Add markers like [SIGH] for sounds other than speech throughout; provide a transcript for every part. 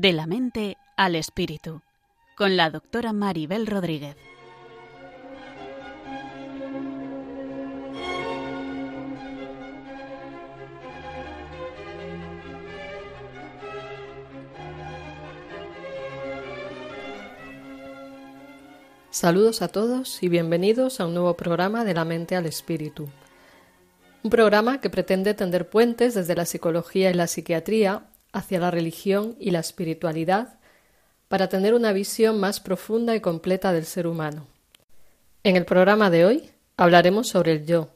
De la mente al espíritu, con la doctora Maribel Rodríguez. Saludos a todos y bienvenidos a un nuevo programa de la mente al espíritu. Un programa que pretende tender puentes desde la psicología y la psiquiatría hacia la religión y la espiritualidad para tener una visión más profunda y completa del ser humano. En el programa de hoy hablaremos sobre el yo,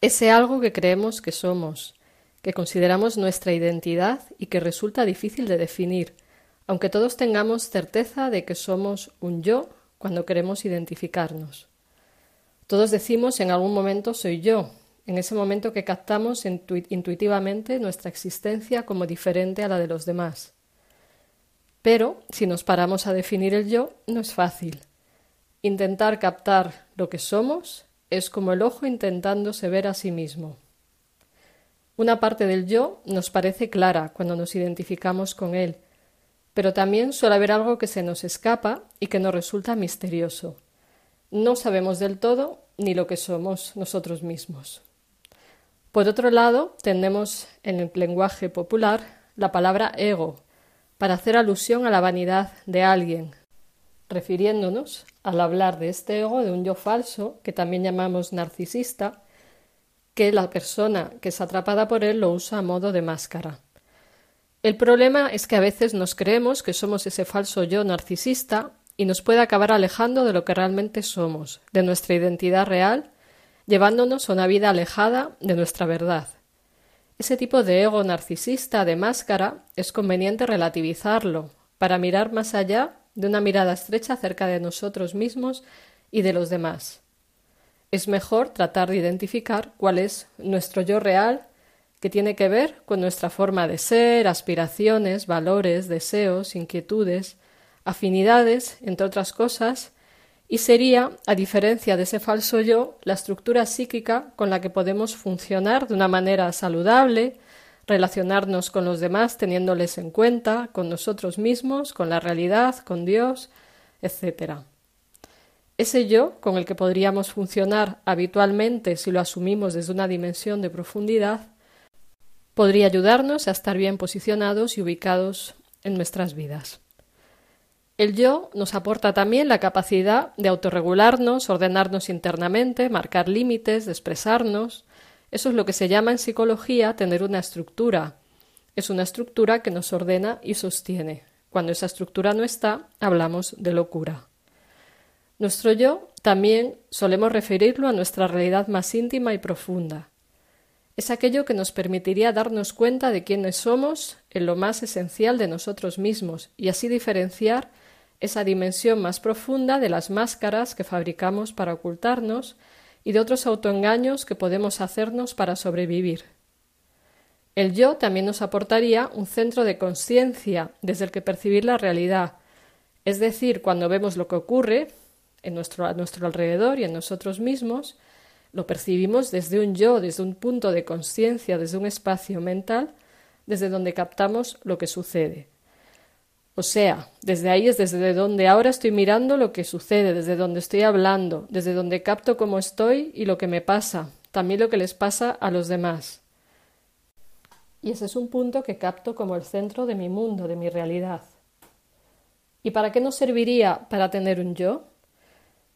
ese algo que creemos que somos, que consideramos nuestra identidad y que resulta difícil de definir, aunque todos tengamos certeza de que somos un yo cuando queremos identificarnos. Todos decimos en algún momento soy yo, en ese momento que captamos intuitivamente nuestra existencia como diferente a la de los demás. Pero, si nos paramos a definir el yo, no es fácil. Intentar captar lo que somos es como el ojo intentándose ver a sí mismo. Una parte del yo nos parece clara cuando nos identificamos con él, pero también suele haber algo que se nos escapa y que nos resulta misterioso. No sabemos del todo ni lo que somos nosotros mismos. Por otro lado, tenemos en el lenguaje popular la palabra ego, para hacer alusión a la vanidad de alguien, refiriéndonos, al hablar de este ego, de un yo falso, que también llamamos narcisista, que la persona que es atrapada por él lo usa a modo de máscara. El problema es que a veces nos creemos que somos ese falso yo narcisista y nos puede acabar alejando de lo que realmente somos, de nuestra identidad real llevándonos a una vida alejada de nuestra verdad. Ese tipo de ego narcisista de máscara es conveniente relativizarlo para mirar más allá de una mirada estrecha acerca de nosotros mismos y de los demás. Es mejor tratar de identificar cuál es nuestro yo real que tiene que ver con nuestra forma de ser, aspiraciones, valores, deseos, inquietudes, afinidades, entre otras cosas, y sería, a diferencia de ese falso yo, la estructura psíquica con la que podemos funcionar de una manera saludable, relacionarnos con los demás teniéndoles en cuenta, con nosotros mismos, con la realidad, con Dios, etc. Ese yo con el que podríamos funcionar habitualmente si lo asumimos desde una dimensión de profundidad, podría ayudarnos a estar bien posicionados y ubicados en nuestras vidas. El yo nos aporta también la capacidad de autorregularnos, ordenarnos internamente, marcar límites, de expresarnos. Eso es lo que se llama en psicología tener una estructura. Es una estructura que nos ordena y sostiene. Cuando esa estructura no está, hablamos de locura. Nuestro yo también solemos referirlo a nuestra realidad más íntima y profunda. Es aquello que nos permitiría darnos cuenta de quiénes somos en lo más esencial de nosotros mismos y así diferenciar esa dimensión más profunda de las máscaras que fabricamos para ocultarnos y de otros autoengaños que podemos hacernos para sobrevivir. El yo también nos aportaría un centro de conciencia desde el que percibir la realidad, es decir, cuando vemos lo que ocurre en nuestro, a nuestro alrededor y en nosotros mismos, lo percibimos desde un yo, desde un punto de conciencia, desde un espacio mental, desde donde captamos lo que sucede. O sea, desde ahí es desde donde ahora estoy mirando lo que sucede, desde donde estoy hablando, desde donde capto cómo estoy y lo que me pasa, también lo que les pasa a los demás. Y ese es un punto que capto como el centro de mi mundo, de mi realidad. ¿Y para qué nos serviría para tener un yo?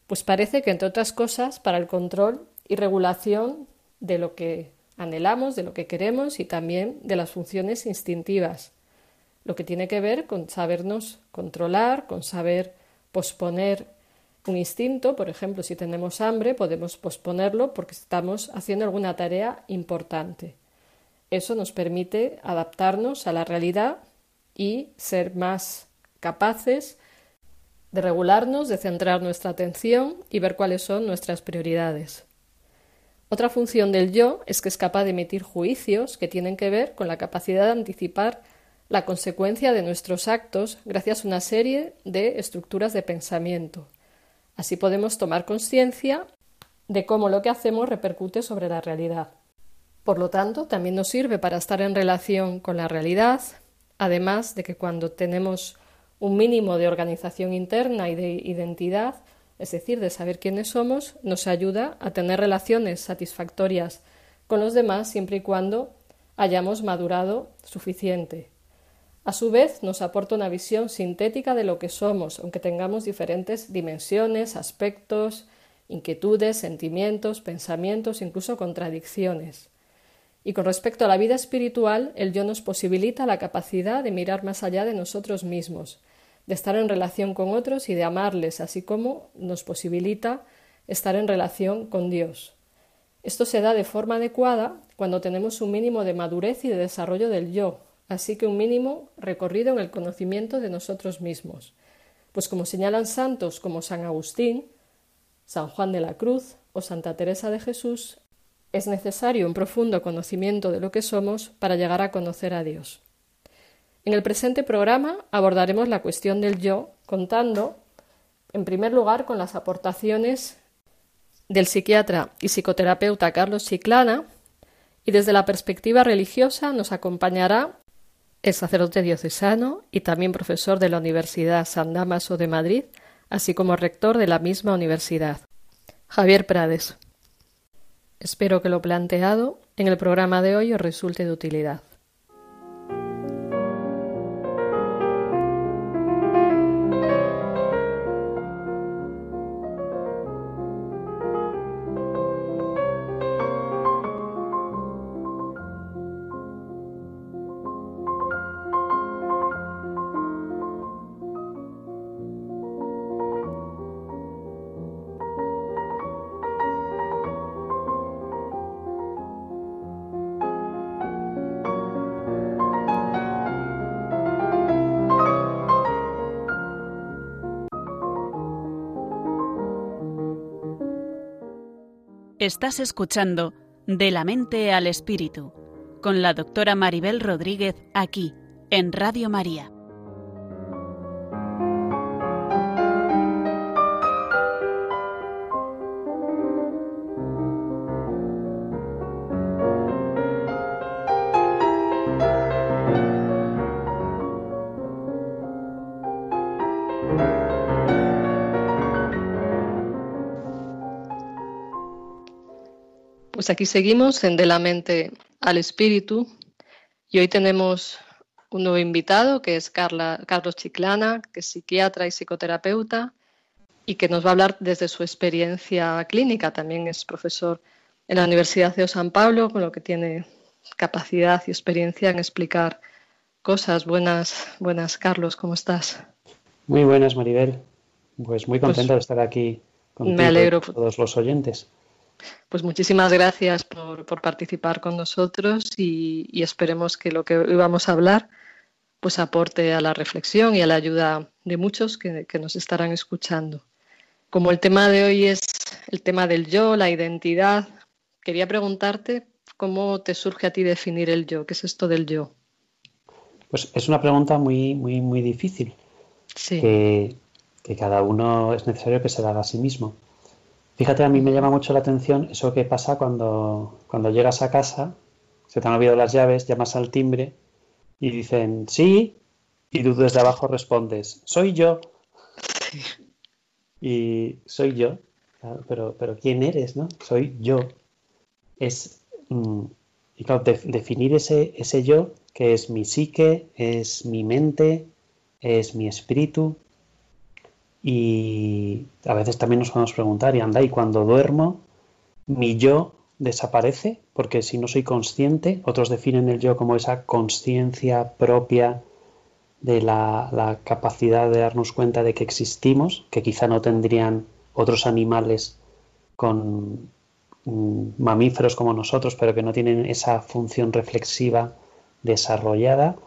Pues parece que, entre otras cosas, para el control y regulación de lo que anhelamos, de lo que queremos y también de las funciones instintivas lo que tiene que ver con sabernos controlar, con saber posponer un instinto, por ejemplo, si tenemos hambre, podemos posponerlo porque estamos haciendo alguna tarea importante. Eso nos permite adaptarnos a la realidad y ser más capaces de regularnos, de centrar nuestra atención y ver cuáles son nuestras prioridades. Otra función del yo es que es capaz de emitir juicios que tienen que ver con la capacidad de anticipar la consecuencia de nuestros actos gracias a una serie de estructuras de pensamiento. Así podemos tomar conciencia de cómo lo que hacemos repercute sobre la realidad. Por lo tanto, también nos sirve para estar en relación con la realidad, además de que cuando tenemos un mínimo de organización interna y de identidad, es decir, de saber quiénes somos, nos ayuda a tener relaciones satisfactorias con los demás siempre y cuando hayamos madurado suficiente. A su vez, nos aporta una visión sintética de lo que somos, aunque tengamos diferentes dimensiones, aspectos, inquietudes, sentimientos, pensamientos, incluso contradicciones. Y con respecto a la vida espiritual, el yo nos posibilita la capacidad de mirar más allá de nosotros mismos, de estar en relación con otros y de amarles, así como nos posibilita estar en relación con Dios. Esto se da de forma adecuada cuando tenemos un mínimo de madurez y de desarrollo del yo, así que un mínimo recorrido en el conocimiento de nosotros mismos. Pues como señalan santos como San Agustín, San Juan de la Cruz o Santa Teresa de Jesús, es necesario un profundo conocimiento de lo que somos para llegar a conocer a Dios. En el presente programa abordaremos la cuestión del yo, contando, en primer lugar, con las aportaciones del psiquiatra y psicoterapeuta Carlos Chiclana, y desde la perspectiva religiosa nos acompañará el sacerdote diocesano y también profesor de la Universidad San Damaso de Madrid, así como rector de la misma universidad, Javier Prades. Espero que lo planteado en el programa de hoy os resulte de utilidad. Estás escuchando De la mente al espíritu con la doctora Maribel Rodríguez aquí en Radio María. Pues aquí seguimos en De la mente al espíritu y hoy tenemos un nuevo invitado que es Carlos Chiclana, que es psiquiatra y psicoterapeuta y que nos va a hablar desde su experiencia clínica. También es profesor en la Universidad de San Pablo, con lo que tiene capacidad y experiencia en explicar cosas. Buenas, buenas Carlos, ¿cómo estás? Muy buenas, Maribel. Pues muy pues de estar aquí con todos los oyentes. Pues muchísimas gracias por, participar con nosotros y, esperemos que lo que hoy vamos a hablar pues aporte a la reflexión y a la ayuda de muchos que, nos estarán escuchando. Como el tema de hoy es el tema del yo, la identidad, quería preguntarte cómo te surge a ti definir el yo, qué es esto del yo. Pues es una pregunta muy, muy, muy difícil. Sí. Que, que cada uno es necesario que se la haga a sí mismo. Fíjate, a mí me llama mucho la atención eso que pasa cuando, cuando llegas a casa, se te han olvidado las llaves, llamas al timbre y dicen sí, y tú desde abajo respondes, soy yo. Y soy yo, pero, pero ¿quién eres? no? Soy yo. Es, mm, y claro, definir ese, ese yo, que es mi psique, es mi mente, es mi espíritu, y a veces también nos podemos preguntar, y anda, y cuando duermo, mi yo desaparece, porque si no soy consciente, otros definen el yo como esa conciencia propia de la, capacidad de darnos cuenta de que existimos, que quizá no tendrían otros animales con mm, mamíferos como nosotros, pero que no tienen esa función reflexiva desarrollada.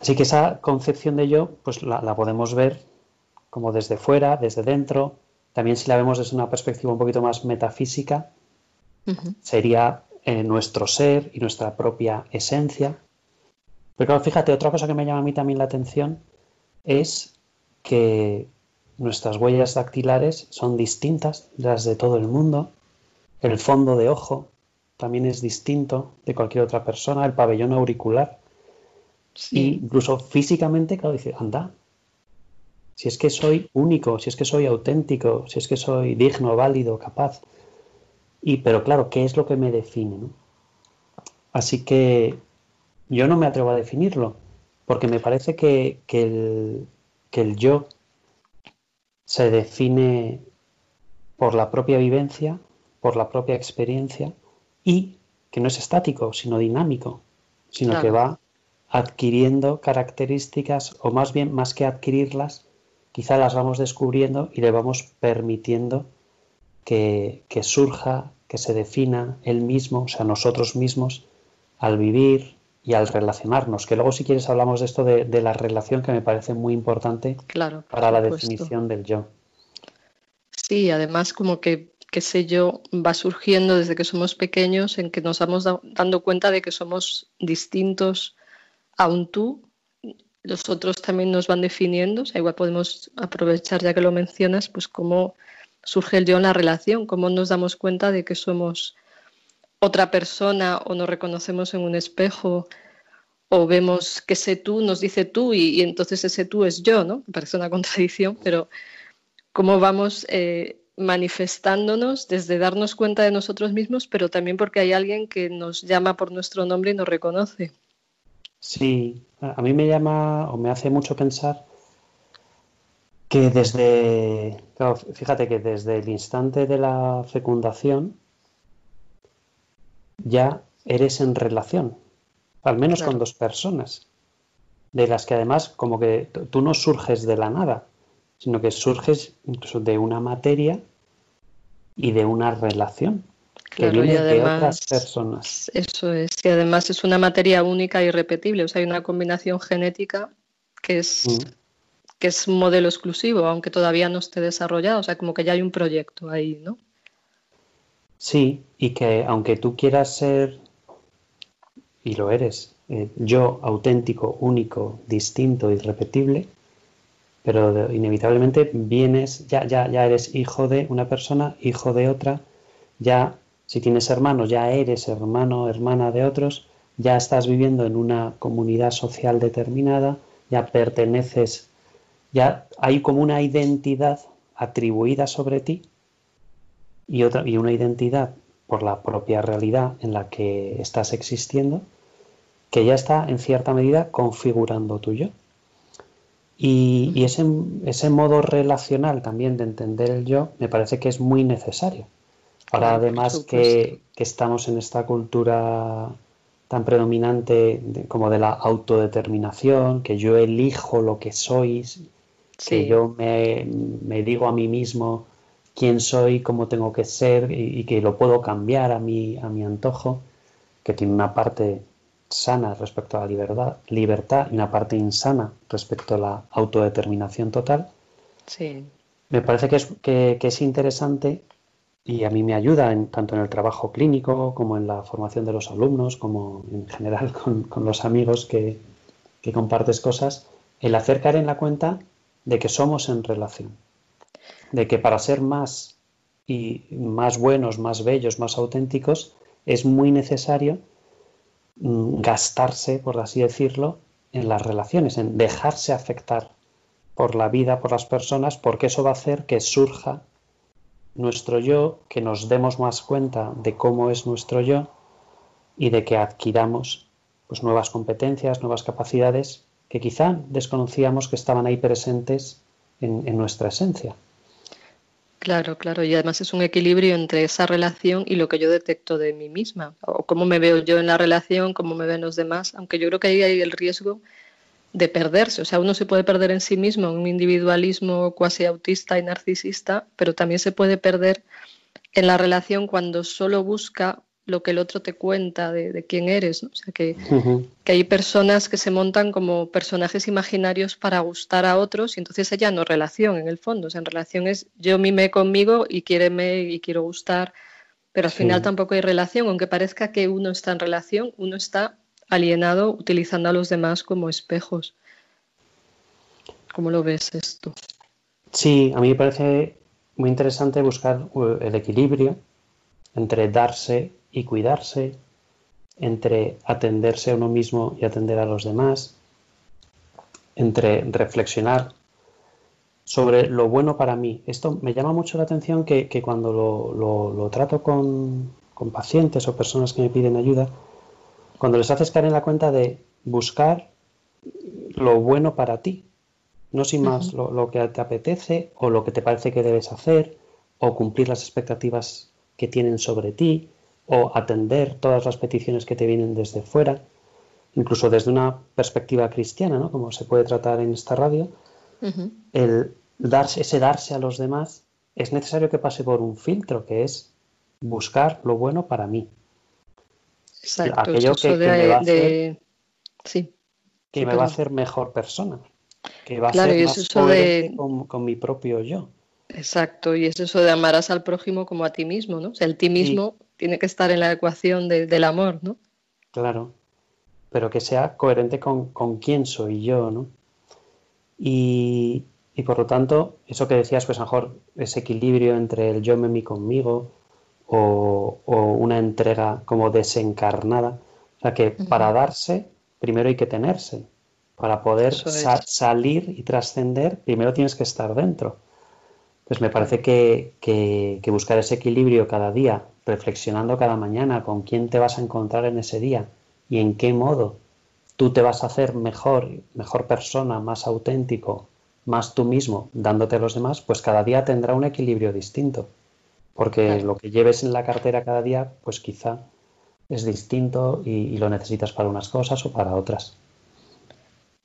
Así que esa concepción de yo, pues la podemos ver como desde fuera, desde dentro. También si la vemos desde una perspectiva un poquito más metafísica, sería eh, nuestro ser y nuestra propia esencia. Pero claro, fíjate, otra cosa que me llama a mí también la atención es que nuestras huellas dactilares son distintas de las de todo el mundo. El fondo de ojo también es distinto de cualquier otra persona, el pabellón auricular. Y incluso físicamente, claro, dice, anda, si es que soy único, si es que soy auténtico, si es que soy digno, válido, capaz. Y, pero claro, ¿qué es lo que me define? Así que yo no me atrevo a definirlo, porque me parece que, el, que el yo se define por la propia vivencia, por la propia experiencia y que no es estático, sino dinámico, sino que va adquiriendo características o más bien más que adquirirlas, quizá las vamos descubriendo y le vamos permitiendo que, surja, que se defina él mismo, o sea, nosotros mismos, al vivir y al relacionarnos. Que luego, si quieres, hablamos de esto de, la relación que me parece muy importante claro, para la definición del yo. Sí, además como que, qué sé yo, va surgiendo desde que somos pequeños en que nos vamos dando cuenta de que somos distintos a un tú los otros también nos van definiendo, o sea, igual podemos aprovechar ya que lo mencionas, pues cómo surge el yo en la relación, cómo nos damos cuenta de que somos otra persona o nos reconocemos en un espejo o vemos que ese tú nos dice tú y, entonces ese tú es yo, ¿no? Parece una [LAUGHS] contradicción, pero cómo vamos eh, manifestándonos desde darnos cuenta de nosotros mismos, pero también porque hay alguien que nos llama por nuestro nombre y nos reconoce. Sí, a mí me llama o me hace mucho pensar que desde, fíjate que desde el instante de la fecundación ya eres en relación, al menos con dos personas, de las que además como que tú no surges de la nada, sino que surges incluso de una materia y de una relación que viene de otras personas. Eso es, y además es una materia única y repetible, o sea, hay una combinación genética que es, mm. que es un modelo exclusivo, aunque todavía no esté desarrollado, o sea, como que ya hay un proyecto ahí, ¿no? Sí, y que aunque tú quieras ser, y lo eres, eh, yo auténtico, único, distinto, irrepetible, pero inevitablemente vienes, ya, ya, ya eres hijo de una persona, hijo de otra, ya si tienes hermanos, ya eres hermano, hermana de otros, ya estás viviendo en una comunidad social determinada, ya perteneces, ya hay como una identidad atribuida sobre ti y, otra, y una identidad por la propia realidad en la que estás existiendo, que ya está en cierta medida configurando tu yo. Y, y ese, ese modo relacional también de entender el yo me parece que es muy necesario. Ahora además que, estamos en esta cultura tan predominante como de la autodeterminación, que yo elijo lo que sois, que yo me, digo a mí mismo quién soy, cómo tengo que ser y, que lo puedo cambiar a mi, a mi antojo, que tiene una parte sana respecto a la libertad, libertad y una parte insana respecto a la autodeterminación total. Sí. Me parece que es, que es interesante y a mí me ayuda tanto en el trabajo clínico como en la formación de los alumnos, como en general [LAUGHS] con, los amigos que, compartes cosas, el hacer caer en la cuenta de que somos en relación, de que para ser más y más buenos, más bellos, más auténticos, es muy necesario mm, gastarse, por así decirlo, en las relaciones, en dejarse afectar por la vida, por las personas, porque eso va a hacer que surja nuestro yo, que nos demos más cuenta de cómo es nuestro yo y de que adquiramos pues, nuevas competencias, nuevas capacidades que quizá desconocíamos que estaban ahí presentes en, en nuestra esencia. Claro, claro, y además es un equilibrio entre esa relación y lo que yo detecto de mí misma, o cómo me veo yo en la relación, cómo me ven los demás, aunque yo creo que ahí hay el riesgo de perderse. O sea, uno se puede perder en sí mismo, en un individualismo cuasi autista y narcisista, pero también se puede perder en la relación cuando solo busca lo que el otro te cuenta de, quién eres. O sea, que, que, hay personas que se montan como personajes imaginarios para gustar a otros y entonces ella no relación en el fondo. O sea, en relación es yo mime conmigo y quiéreme y quiero gustar, pero al final tampoco hay relación. Aunque parezca que uno está en relación, uno está alienado utilizando a los demás como espejos. ¿Cómo lo ves esto? Sí, a mí me parece muy interesante buscar uh, el equilibrio entre darse y cuidarse, entre atenderse a uno mismo y atender a los demás, entre reflexionar sobre lo bueno para mí. Esto me llama mucho la atención que, cuando lo, trato con, pacientes o personas que me piden ayuda, cuando les haces caer en la cuenta de buscar lo bueno para ti, no sin más lo, lo, que te apetece o lo que te parece que debes hacer o cumplir las expectativas que tienen sobre ti o atender todas las peticiones que te vienen desde fuera, incluso desde una perspectiva cristiana, ¿no? como se puede tratar en esta radio, el darse, ese darse a los demás es necesario que pase por un filtro, que es buscar lo bueno para mí. Exacto, aquello que, me va a hacer, sí. que me va a hacer mejor persona, que va a ser más de... con, mi propio yo. Exacto, y es eso de amarás al prójimo como a ti mismo, ¿no? O sea, el ti mismo tiene que estar en la ecuación del amor, ¿no? Claro, pero que sea coherente con, con quién soy yo, ¿no? Y, y, por lo tanto, eso que decías, pues mejor ese equilibrio entre el yo me mi conmigo o, una entrega como desencarnada. O sea que para darse, primero hay que tenerse. Para poder salir y trascender, primero tienes que estar dentro. Pues me parece que, que, buscar ese equilibrio cada día, reflexionando cada mañana con quién te vas a encontrar en ese día y en qué modo tú te vas a hacer mejor, mejor persona, más auténtico, más tú mismo, dándote a los demás, pues cada día tendrá un equilibrio distinto. Porque lo que lleves en la cartera cada día, pues quizá es distinto y lo necesitas para unas cosas o para otras.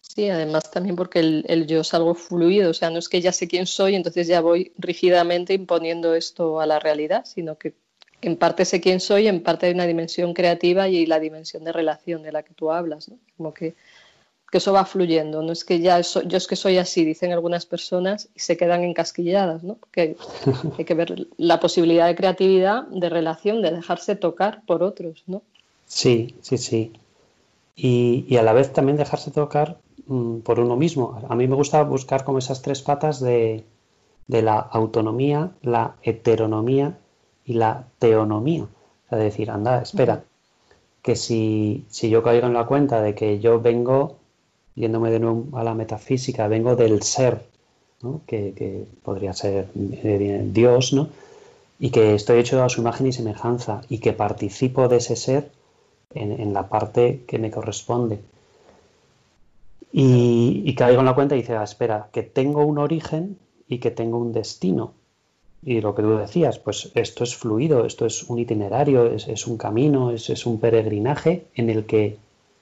Sí, además también porque el, yo es algo fluido, o sea, no es que ya sé quién soy, entonces ya voy rígidamente imponiendo esto a la realidad, sino que en parte sé quién soy, en parte hay una dimensión creativa y la dimensión de relación de la que tú hablas, ¿no? Como que, eso va fluyendo, no es que ya yo es que soy así, dicen algunas personas y se quedan encasquilladas, ¿no? Porque [LAUGHS] hay que ver la posibilidad de creatividad, de relación, de dejarse tocar por otros, ¿no? Sí, sí, sí. Y, y a la vez también dejarse tocar Mm, por uno mismo. A mí me gusta buscar como esas tres patas de, la autonomía, la heteronomía y la teonomía. O sea, decir, anda, espera, que si, yo caigo en la cuenta de que yo vengo, yéndome de nuevo a la metafísica, vengo del ser, que, podría ser eh, Dios, ¿no? y que estoy hecho a su imagen y semejanza, y que participo de ese ser en, en la parte que me corresponde y, caigo en la cuenta y dice, ah, espera, que tengo un origen y que tengo un destino. Y lo que tú decías, pues esto es fluido, esto es un itinerario, es, un camino, es, es, un peregrinaje en el que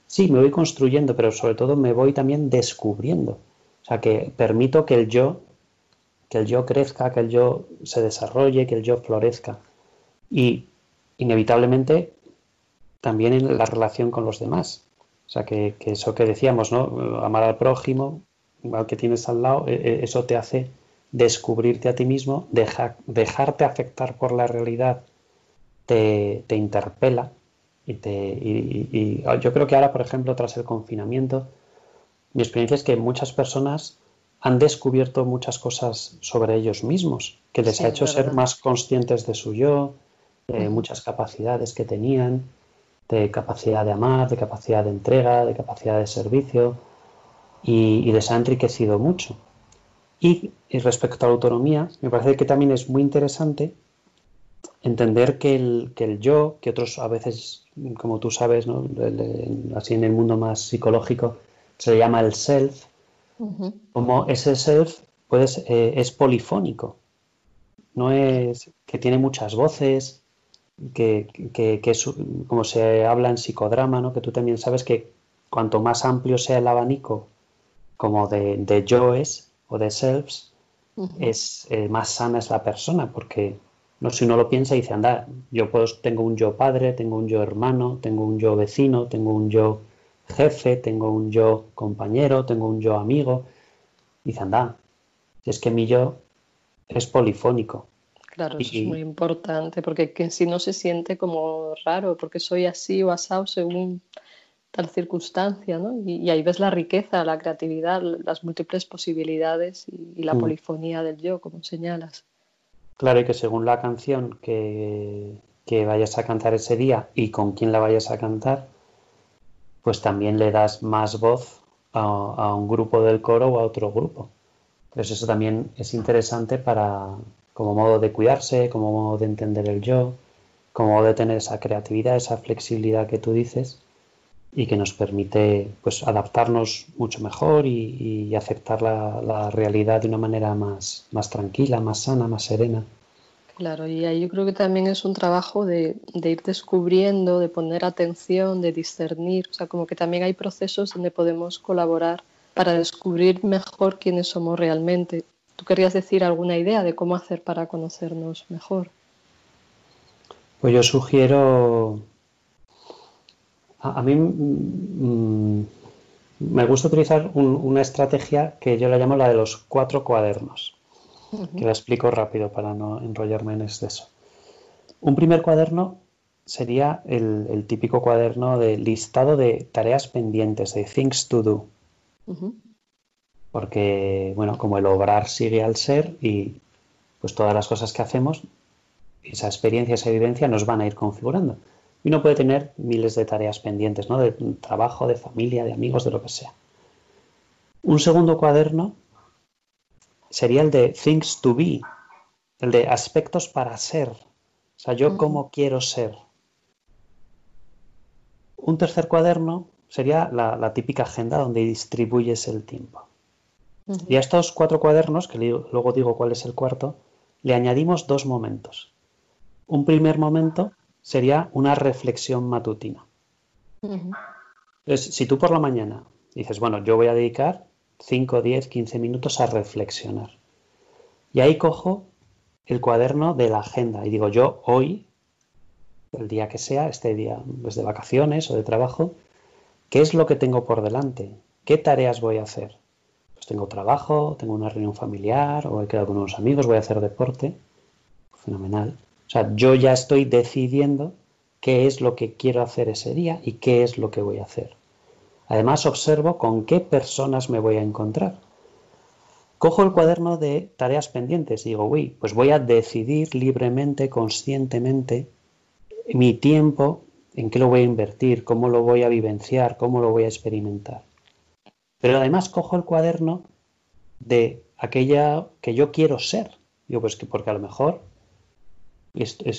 sí, me voy construyendo, pero sobre todo me voy también descubriendo. O sea, que permito que el yo, que el yo crezca, que el yo se desarrolle, que el yo florezca. Y inevitablemente también en la relación con los demás. O sea, que, eso que decíamos, ¿no? Amar al prójimo, al que tienes al lado, e, e, eso te hace descubrirte a ti mismo, dejarte afectar por la realidad, te, interpela. Y, te, yo creo que ahora, por ejemplo, tras el confinamiento, mi experiencia es que muchas personas han descubierto muchas cosas sobre ellos mismos, que les ha hecho ser más conscientes de su yo, de muchas capacidades que tenían, de capacidad de amar, de capacidad de entrega, de capacidad de servicio y, les ha enriquecido mucho. Y, respecto a la autonomía, me parece que también es muy interesante entender que el, que el yo, que otros a veces, como tú sabes, ¿no? así en el mundo más psicológico, se le llama el self, como ese self pues, es polifónico, no es que tiene muchas voces, que, es como se habla en psicodrama, ¿no? que tú también sabes que cuanto más amplio sea el abanico como de, de yoes o de selves, es eh, más sana es la persona, porque no, si uno lo piensa y dice, anda, yo puedo, tengo un yo padre, tengo un yo hermano, tengo un yo vecino, tengo un yo jefe, tengo un yo compañero, tengo un yo amigo, y dice, anda, si es que mi yo es polifónico, Claro, eso es muy importante, porque que si no se siente como raro, porque soy así o asado según tal circunstancia, ¿no? Y, ahí ves la riqueza, la creatividad, las múltiples posibilidades y, la mm. polifonía del yo, como señalas. Claro, y que según la canción que, que vayas a cantar ese día y con quién la vayas a cantar, pues también le das más voz a, un grupo del coro o a otro grupo. Entonces eso también es interesante para como modo de cuidarse, como modo de entender el yo, como modo de tener esa creatividad, esa flexibilidad que tú dices y que nos permite pues adaptarnos mucho mejor y, aceptar la, realidad de una manera más, más tranquila, más sana, más serena. Claro, y ahí yo creo que también es un trabajo de, de, ir descubriendo, de poner atención, de discernir, o sea, como que también hay procesos donde podemos colaborar para descubrir mejor quiénes somos realmente. ¿Tú querías decir alguna idea de cómo hacer para conocernos mejor? Pues yo sugiero, a, mí mm, me gusta utilizar una estrategia que yo la llamo la de los cuatro cuadernos que la explico rápido para no enrollarme en exceso. Un primer cuaderno sería el, típico cuaderno de listado de tareas pendientes, de things to do. Porque, bueno, como el obrar sigue al ser y pues todas las cosas que hacemos, esa experiencia, esa evidencia nos van a ir configurando. Y uno puede tener miles de tareas pendientes, ¿no? De trabajo, de familia, de amigos, de lo que sea. Un segundo cuaderno sería el de things to be, el de aspectos para ser. O sea, yo cómo quiero ser. Un tercer cuaderno sería la, típica agenda donde distribuyes el tiempo. Y a estos cuatro cuadernos, que luego digo cuál es el cuarto, le añadimos dos momentos. Un primer momento sería una reflexión matutina. Entonces, si tú por la mañana dices, bueno, yo voy a dedicar 5, 10, 15 minutos a reflexionar. Y ahí cojo el cuaderno de la agenda y digo yo hoy, el día que sea, este día pues de vacaciones o de trabajo, ¿qué es lo que tengo por delante? ¿Qué tareas voy a hacer? Pues tengo trabajo, tengo una reunión familiar o he quedado con unos amigos, voy a hacer deporte. Fenomenal. O sea, yo ya estoy decidiendo qué es lo que quiero hacer ese día y qué es lo que voy a hacer. Además, observo con qué personas me voy a encontrar. Cojo el cuaderno de tareas pendientes y digo, uy, pues voy a decidir libremente, conscientemente, mi tiempo, en qué lo voy a invertir, cómo lo voy a vivenciar, cómo lo voy a experimentar. Pero además cojo el cuaderno de aquella que yo quiero ser. Digo, pues que porque a lo mejor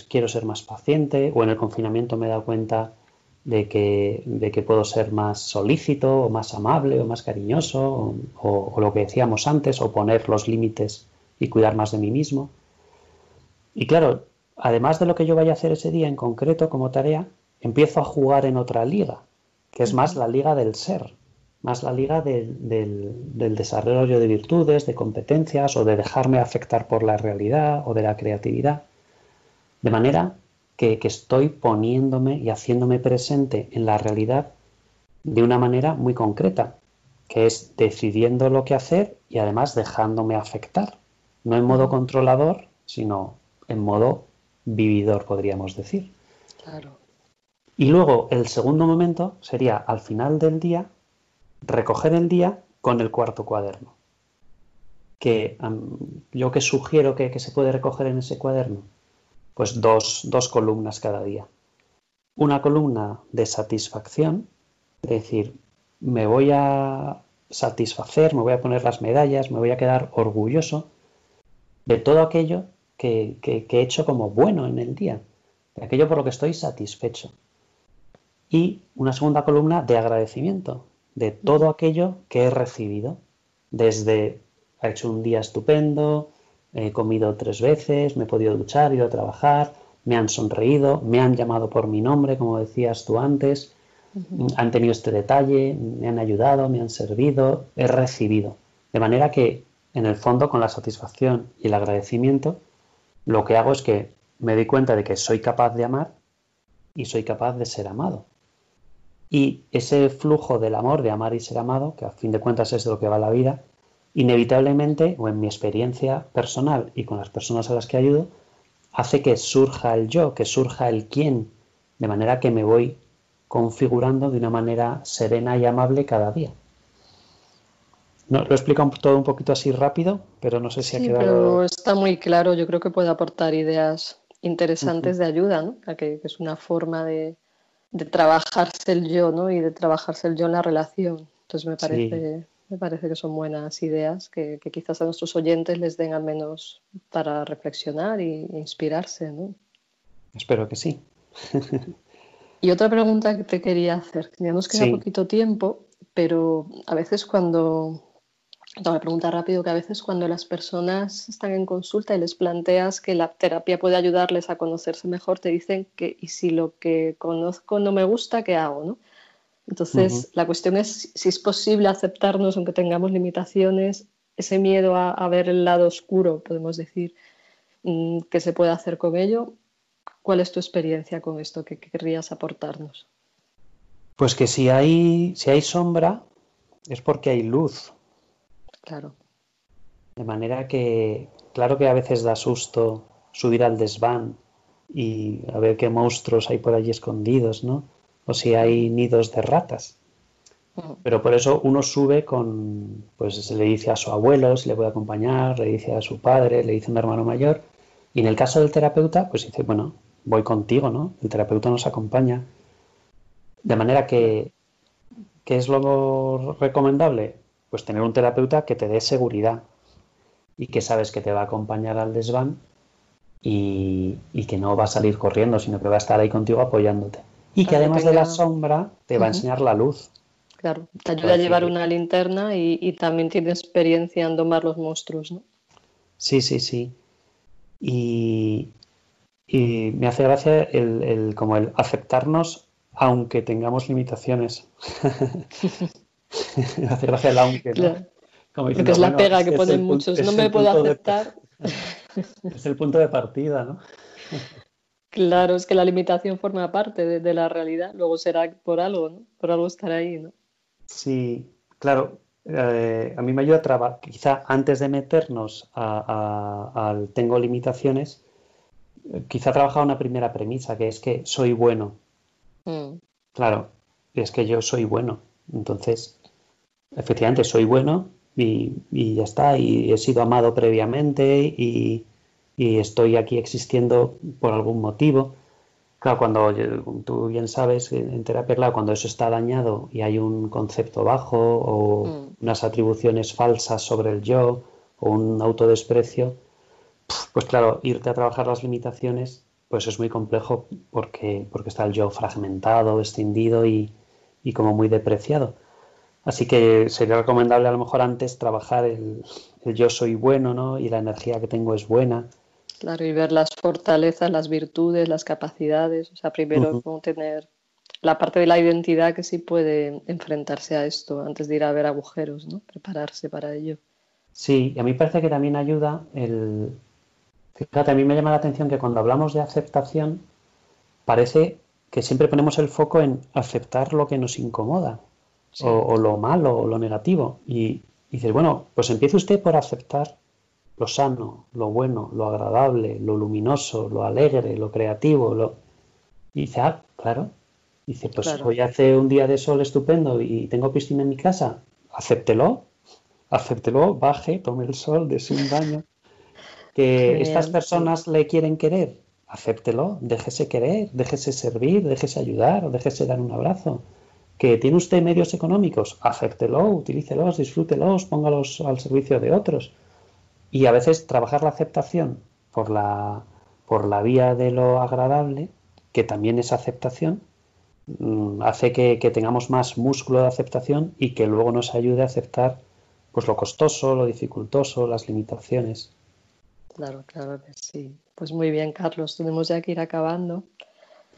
quiero ser más paciente o en el confinamiento me he dado cuenta de que, de que puedo ser más solícito o más amable o más cariñoso o, lo que decíamos antes o poner los límites y cuidar más de mí mismo. Y claro, además de lo que yo vaya a hacer ese día en concreto como tarea, empiezo a jugar en otra liga, que es más la liga del ser, más la liga del, del, desarrollo de virtudes, de competencias o de dejarme afectar por la realidad o de la creatividad. De manera que, estoy poniéndome y haciéndome presente en la realidad de una manera muy concreta, que es decidiendo lo que hacer y además dejándome afectar, no en modo controlador, sino en modo vividor, podríamos decir. Claro. Y luego el segundo momento sería al final del día recoger el día con el cuarto cuaderno. Que yo que sugiero que se puede recoger en ese cuaderno, pues dos, dos columnas cada día. Una columna de satisfacción, es decir, me voy a satisfacer, me voy a poner las medallas, me voy a quedar orgulloso de todo aquello que, he hecho como bueno en el día, de aquello por lo que estoy satisfecho. Y una segunda columna de agradecimiento, de todo aquello que he recibido, desde ha hecho un día estupendo, He comido tres veces, me he podido duchar, he ido a trabajar, me han sonreído, me han llamado por mi nombre, como decías tú antes, han tenido este detalle, me han ayudado, me han servido, he recibido. De manera que, en el fondo, con la satisfacción y el agradecimiento, lo que hago es que me doy cuenta de que soy capaz de amar y soy capaz de ser amado. Y ese flujo del amor, de amar y ser amado, que a fin de cuentas es de lo que va la vida, inevitablemente, o en mi experiencia personal y con las personas a las que ayudo, hace que surja el yo, que surja el quién, de manera que me voy configurando de una manera serena y amable cada día. No, lo he explicado todo un poquito así rápido, pero no sé si ha quedado. Pero está muy claro, yo creo que puede aportar ideas interesantes de ayuda, ¿no? que, es una forma de, de, trabajarse el yo, ¿no? Y de trabajarse el yo en la relación. Entonces me parece, me parece que son buenas ideas que, quizás a nuestros oyentes les den al menos para reflexionar e inspirarse, ¿no? Espero que sí. y otra pregunta que te quería hacer, ya nos queda poquito tiempo, pero a veces cuando no, me pregunta rápido que a veces cuando las personas están en consulta y les planteas que la terapia puede ayudarles a conocerse mejor, te dicen que y si lo que conozco no me gusta, ¿qué hago? ¿no? Entonces, la cuestión es si es posible aceptarnos aunque tengamos limitaciones, ese miedo a, ver el lado oscuro, podemos decir, mm, ¿qué se puede hacer con ello? ¿Cuál es tu experiencia con esto? ¿Qué, querrías aportarnos? Pues que si hay, si hay sombra es porque hay luz. Claro. De manera que, claro que a veces da susto subir al desván y a ver qué monstruos hay por allí escondidos, ¿no? O si hay nidos de ratas. Pero por eso uno sube con, pues le dice a su abuelo si le puede acompañar, le dice a su padre, le dice a un hermano mayor. Y en el caso del terapeuta, pues dice, bueno, voy contigo, ¿no? El terapeuta nos acompaña. De manera que, ¿qué es lo recomendable? pues tener un terapeuta que te dé seguridad y que sabes que te va a acompañar al desván y, que no va a salir corriendo, sino que va a estar ahí contigo apoyándote. Y que además de la sombra te va a enseñar la luz. Claro, te ayuda a llevar una linterna y, también tiene experiencia en domar los monstruos, ¿no? Sí, sí, sí. Y, me hace gracia el, como el aceptarnos aunque tengamos limitaciones. [LAUGHS] Hace gracia el aunque, ¿no? Porque es la pega que ponen muchos, no me puedo aceptar. [LAUGHS] es el punto de partida, ¿no? Claro, es que la limitación forma parte de, la realidad, luego será por algo, ¿no? Por algo estar ahí, ¿no? Sí, claro. Eh, a mí me ayuda a trabajar, quizá antes de meternos al tengo limitaciones, eh, quizá trabajar una primera premisa, que es que soy bueno. Mm. Claro, es que yo soy bueno. Entonces, efectivamente, soy bueno y, ya está, y he sido amado previamente y, estoy aquí existiendo por algún motivo. Claro, cuando tú bien sabes, en terapia, claro, cuando eso está dañado y hay un concepto bajo o mm. unas atribuciones falsas sobre el yo o un autodesprecio, pues claro, irte a trabajar las limitaciones, pues es muy complejo porque, porque está el yo fragmentado, extendido y, y como muy depreciado. Así que sería recomendable a lo mejor antes trabajar el, yo soy bueno, ¿no? Y la energía que tengo es buena. Claro, y ver las fortalezas, las virtudes, las capacidades. O sea, primero como tener la parte de la identidad que sí puede enfrentarse a esto antes de ir a ver agujeros, ¿no? Prepararse para ello. Sí, y a mí parece que también ayuda el... Fíjate, a mí me llama la atención que cuando hablamos de aceptación parece que siempre ponemos el foco en aceptar lo que nos incomoda o, lo malo o lo negativo. Y, dices, bueno, pues empiece usted por aceptar lo sano, lo bueno, lo agradable, lo luminoso, lo alegre, lo creativo. Lo... Y dice, ah, claro. Dice, pues hoy hace un día de sol estupendo y tengo piscina en mi casa. Acéptelo, acéptelo, baje, tome el sol, dese un baño. Que [LAUGHS] estas personas le quieren querer, acéptelo, déjese querer, déjese servir, déjese ayudar, déjese dar un abrazo. ¿Que tiene usted medios económicos? Acéptelo, utilícelos, disfrútelos, póngalos al servicio de otros. Y a veces trabajar la aceptación por la, por la vía de lo agradable, que también es aceptación, mm, hace que, tengamos más músculo de aceptación y que luego nos ayude a aceptar pues lo costoso, lo dificultoso, las limitaciones. Claro, claro sí. Pues muy bien, Carlos, tenemos ya que ir acabando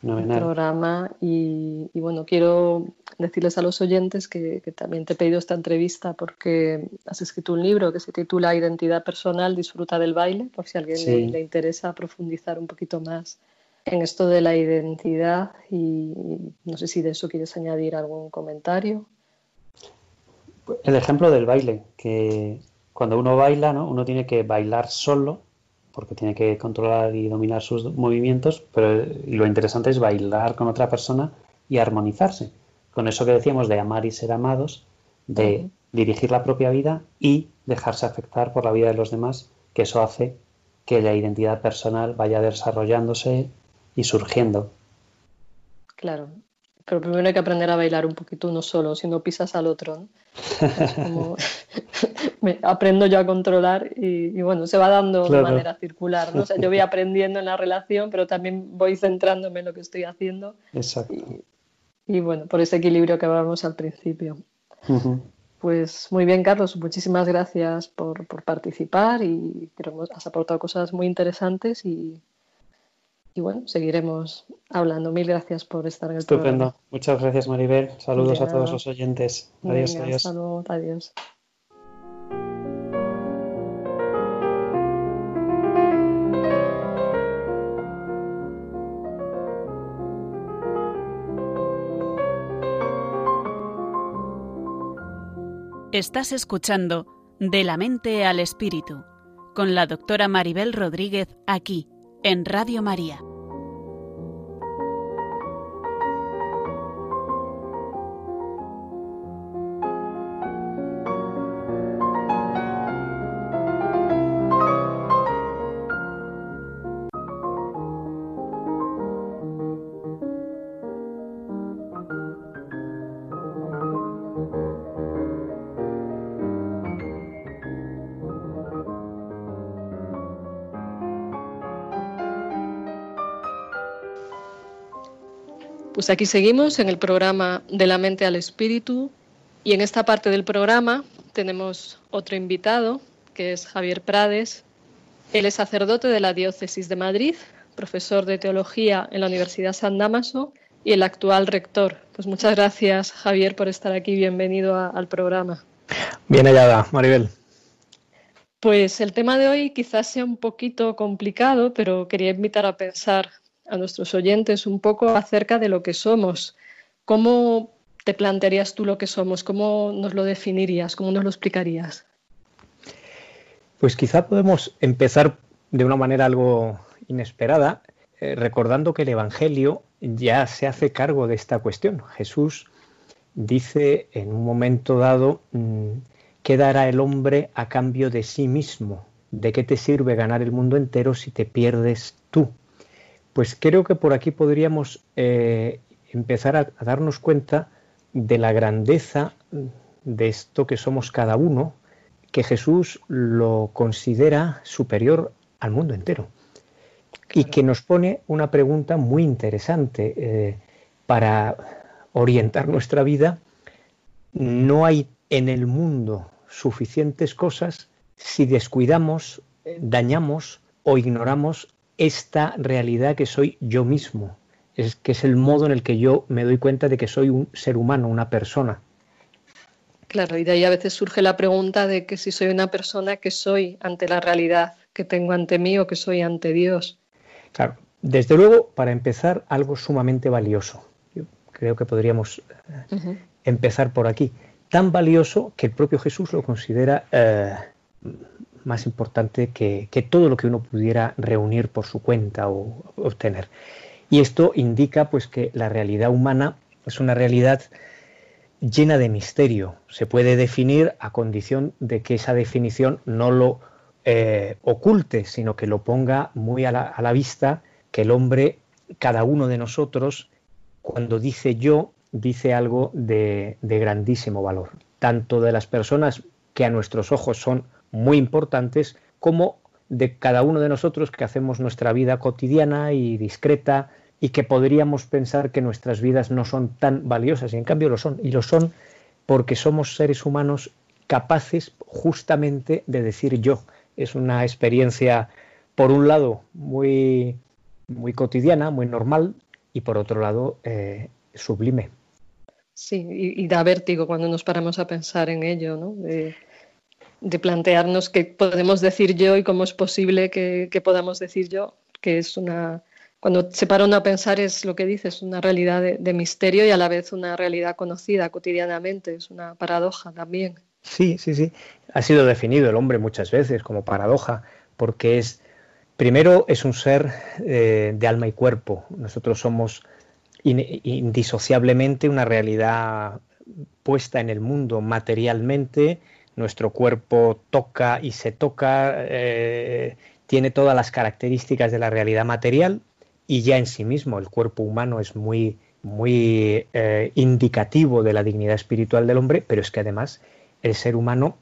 programa y, bueno, quiero decirles a los oyentes que, también te he pedido esta entrevista porque has escrito un libro que se titula Identidad Personal, Disfruta del Baile, por si a alguien le, interesa profundizar un poquito más en esto de la identidad y no sé si de eso quieres añadir algún comentario. El ejemplo del baile, que cuando uno baila, ¿no? uno tiene que bailar solo porque tiene que controlar y dominar sus movimientos, pero lo interesante es bailar con otra persona y armonizarse. Con eso que decíamos de amar y ser amados, de dirigir la propia vida y dejarse afectar por la vida de los demás, que eso hace que la identidad personal vaya desarrollándose y surgiendo. Claro, pero primero hay que aprender a bailar un poquito uno solo, si no pisas al otro. como... [LAUGHS] me aprendo yo a controlar y, bueno, se va dando de manera circular. ¿no? O sea, yo voy [LAUGHS] aprendiendo en la relación, pero también voy centrándome en lo que estoy haciendo. Exacto. Y, bueno, por ese equilibrio que hablábamos al principio. Pues muy bien, Carlos, muchísimas gracias por, por participar y creo que has aportado cosas muy interesantes y, y bueno, seguiremos hablando. Mil gracias por estar en el Estupendo. Muchas gracias, Maribel. Saludos a todos los oyentes. Adiós, adiós. Saludos, adiós. Estás escuchando De la mente al espíritu con la doctora Maribel Rodríguez aquí en Radio María. Pues aquí seguimos en el programa De la mente al espíritu y en esta parte del programa tenemos otro invitado que es Javier Prades. Él es sacerdote de la Diócesis de Madrid, profesor de teología en la Universidad San Damaso y el actual rector. Pues muchas gracias Javier por estar aquí. Bienvenido al programa. Bien hallada, Maribel. Pues el tema de hoy quizás sea un poquito complicado, pero quería invitar a pensar a nuestros oyentes un poco acerca de lo que somos. ¿Cómo te plantearías tú lo que somos? ¿Cómo nos lo definirías? ¿Cómo nos lo explicarías? Pues quizá podemos empezar de una manera algo inesperada, eh, recordando que el Evangelio ya se hace cargo de esta cuestión. Jesús dice en un momento dado, mm, ¿qué dará el hombre a cambio de sí mismo? ¿De qué te sirve ganar el mundo entero si te pierdes tú? Pues creo que por aquí podríamos eh, empezar a, darnos cuenta de la grandeza de esto que somos cada uno, que Jesús lo considera superior al mundo entero. Y que nos pone una pregunta muy interesante eh, para orientar nuestra vida. No hay en el mundo suficientes cosas si descuidamos, eh, dañamos o ignoramos esta realidad que soy yo mismo, es que es el modo en el que yo me doy cuenta de que soy un ser humano, una persona. Claro, y de ahí a veces surge la pregunta de que si soy una persona, que soy ante la realidad que tengo ante mí o que soy ante Dios? Claro, desde luego, para empezar, algo sumamente valioso. Yo creo que podríamos eh, empezar por aquí. Tan valioso que el propio Jesús lo considera eh, más importante que, todo lo que uno pudiera reunir por su cuenta o obtener. Y esto indica pues que la realidad humana es una realidad llena de misterio. Se puede definir a condición de que esa definición no lo eh, oculte, sino que lo ponga muy a la, vista, que el hombre, cada uno de nosotros, cuando dice yo, dice algo de grandísimo valor. Tanto de las personas que a nuestros ojos son muy importantes como de cada uno de nosotros que hacemos nuestra vida cotidiana y discreta y que podríamos pensar que nuestras vidas no son tan valiosas y en cambio lo son y lo son porque somos seres humanos capaces justamente de decir yo. Es una experiencia por un lado muy muy cotidiana, muy normal y por otro lado eh, sublime. Sí, y, da vértigo cuando nos paramos a pensar en ello, ¿no? De plantearnos qué podemos decir yo y cómo es posible que, podamos decir yo, que es una... Cuando se para uno a pensar es lo que dices, una realidad de, misterio y a la vez una realidad conocida cotidianamente, es una paradoja también. Sí, sí, sí. Ha sido definido el hombre muchas veces como paradoja, porque es, primero, es un ser eh, de alma y cuerpo. Nosotros somos indisociablemente una realidad puesta en el mundo materialmente nuestro cuerpo toca y se toca, eh, tiene todas las características de la realidad material y ya en sí mismo el cuerpo humano es muy muy eh, indicativo de la dignidad espiritual del hombre, pero es que además el ser humano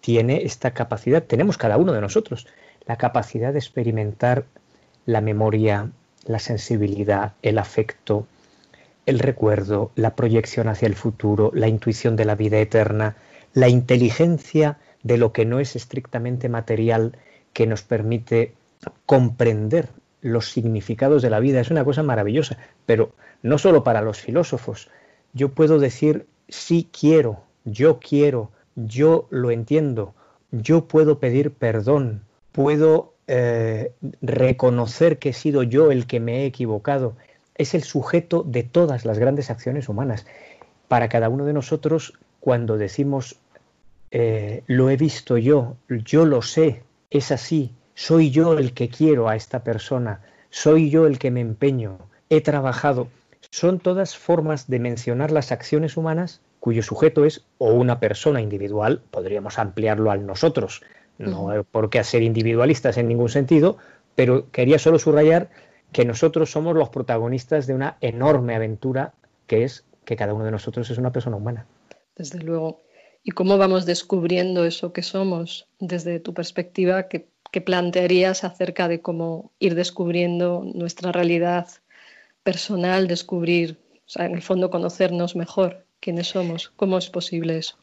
tiene esta capacidad, tenemos cada uno de nosotros, la capacidad de experimentar la memoria, la sensibilidad, el afecto, el recuerdo, la proyección hacia el futuro, la intuición de la vida eterna, la inteligencia de lo que no es estrictamente material que nos permite comprender los significados de la vida. Es una cosa maravillosa, pero no solo para los filósofos. Yo puedo decir sí quiero, yo quiero, yo lo entiendo, yo puedo pedir perdón, puedo eh, reconocer que he sido yo el que me he equivocado. Es el sujeto de todas las grandes acciones humanas. Para cada uno de nosotros, cuando decimos eh, lo he visto yo, yo lo sé, es así, soy yo el que quiero a esta persona, soy yo el que me empeño, he trabajado, son todas formas de mencionar las acciones humanas cuyo sujeto es o una persona individual, podríamos ampliarlo al nosotros, no hay por qué ser individualistas en ningún sentido, pero quería solo subrayar que nosotros somos los protagonistas de una enorme aventura que es que cada uno de nosotros es una persona humana. Desde luego. ¿Y cómo vamos descubriendo eso que somos desde tu perspectiva? ¿Qué, plantearías acerca de cómo ir descubriendo nuestra realidad personal, descubrir, en el fondo conocernos mejor quiénes somos? ¿Cómo es posible eso?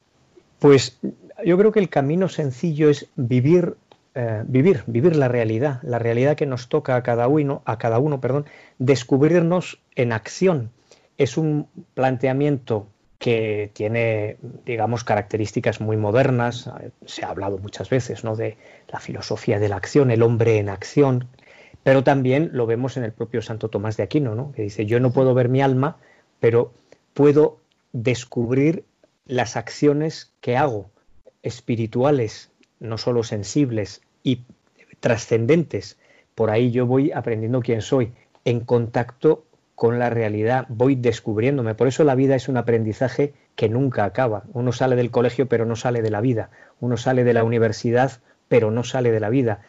Pues yo creo que el camino sencillo es vivir, eh, vivir, vivir la realidad, la realidad que nos toca a cada uno, a cada uno, perdón, descubrirnos en acción. Es un planteamiento que tiene, digamos, características muy modernas. Se ha hablado muchas veces, ¿no? De la filosofía de la acción, el hombre en acción, pero también lo vemos en el propio Santo Tomás de Aquino, ¿no? Que dice: yo no puedo ver mi alma, pero puedo descubrir las acciones que hago espirituales, no solo sensibles y trascendentes. Por ahí yo voy aprendiendo quién soy, en contacto con la realidad, voy descubriéndome. Por eso la vida es un aprendizaje que nunca acaba. Uno sale del colegio pero no sale de la vida. Uno sale de la universidad pero no sale de la vida.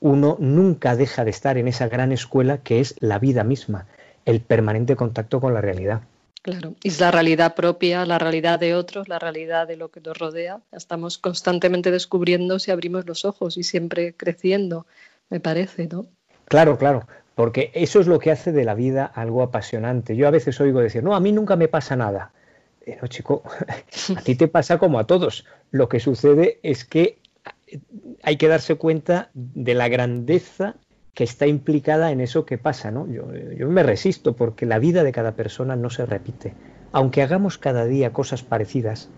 Uno nunca deja de estar en esa gran escuela que es la vida misma, el permanente contacto con la realidad. Claro, es la realidad propia, la realidad de otros, la realidad de lo que nos rodea. Estamos constantemente descubriendo si abrimos los ojos y siempre creciendo, me parece, ¿no? Claro, claro, porque eso es lo que hace de la vida algo apasionante. Yo a veces oigo decir, no, a mí nunca me pasa nada. Eh, no, chico, [LAUGHS] a ti te pasa como a todos. Lo que sucede es que hay que darse cuenta de la grandeza que está implicada en eso que pasa, ¿no? Yo, me resisto porque la vida de cada persona no se repite. Aunque hagamos cada día cosas parecidas,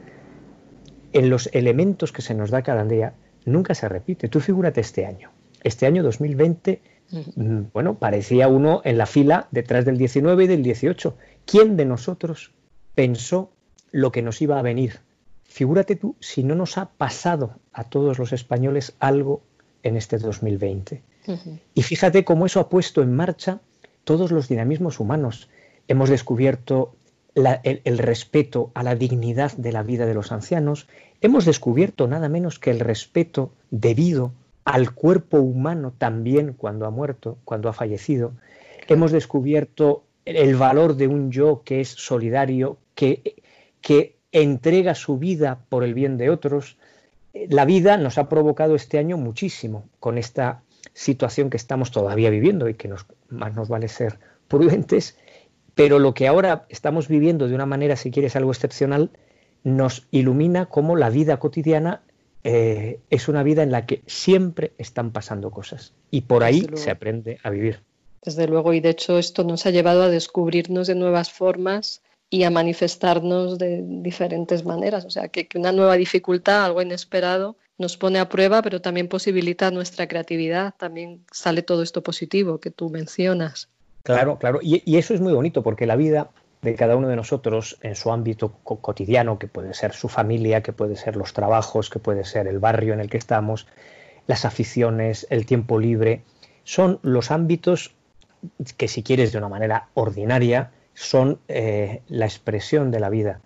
en los elementos que se nos da cada día nunca se repite. Tú figúrate este año. Este año 2020, mm, bueno, parecía uno en la fila detrás del 19 y del 18. ¿Quién de nosotros pensó lo que nos iba a venir? Figúrate tú si no nos ha pasado a todos los españoles algo en este 2020. Y fíjate cómo eso ha puesto en marcha todos los dinamismos humanos. Hemos descubierto el, respeto a la dignidad de la vida de los ancianos, hemos descubierto nada menos que el respeto debido al cuerpo humano también cuando ha muerto, cuando ha fallecido. Hemos descubierto el valor de un yo que es solidario, que, que entrega su vida por el bien de otros. La vida nos ha provocado este año muchísimo con esta situación que estamos todavía viviendo y que nos, más nos vale ser prudentes, pero lo que ahora estamos viviendo de una manera, si quieres, algo excepcional, nos ilumina cómo la vida cotidiana eh, es una vida en la que siempre están pasando cosas y por ahí se aprende a vivir. Desde luego, y de hecho esto nos ha llevado a descubrirnos de nuevas formas y a manifestarnos de diferentes maneras. O sea, que una nueva dificultad, algo inesperado, nos pone a prueba, pero también posibilita nuestra creatividad. También sale todo esto positivo que tú mencionas. Claro, claro. Y, eso es muy bonito porque la vida de cada uno de nosotros en su ámbito cotidiano, que puede ser su familia, que puede ser los trabajos, que puede ser el barrio en el que estamos, las aficiones, el tiempo libre, son los ámbitos que si quieres de una manera ordinaria, son eh, la expresión de la vida.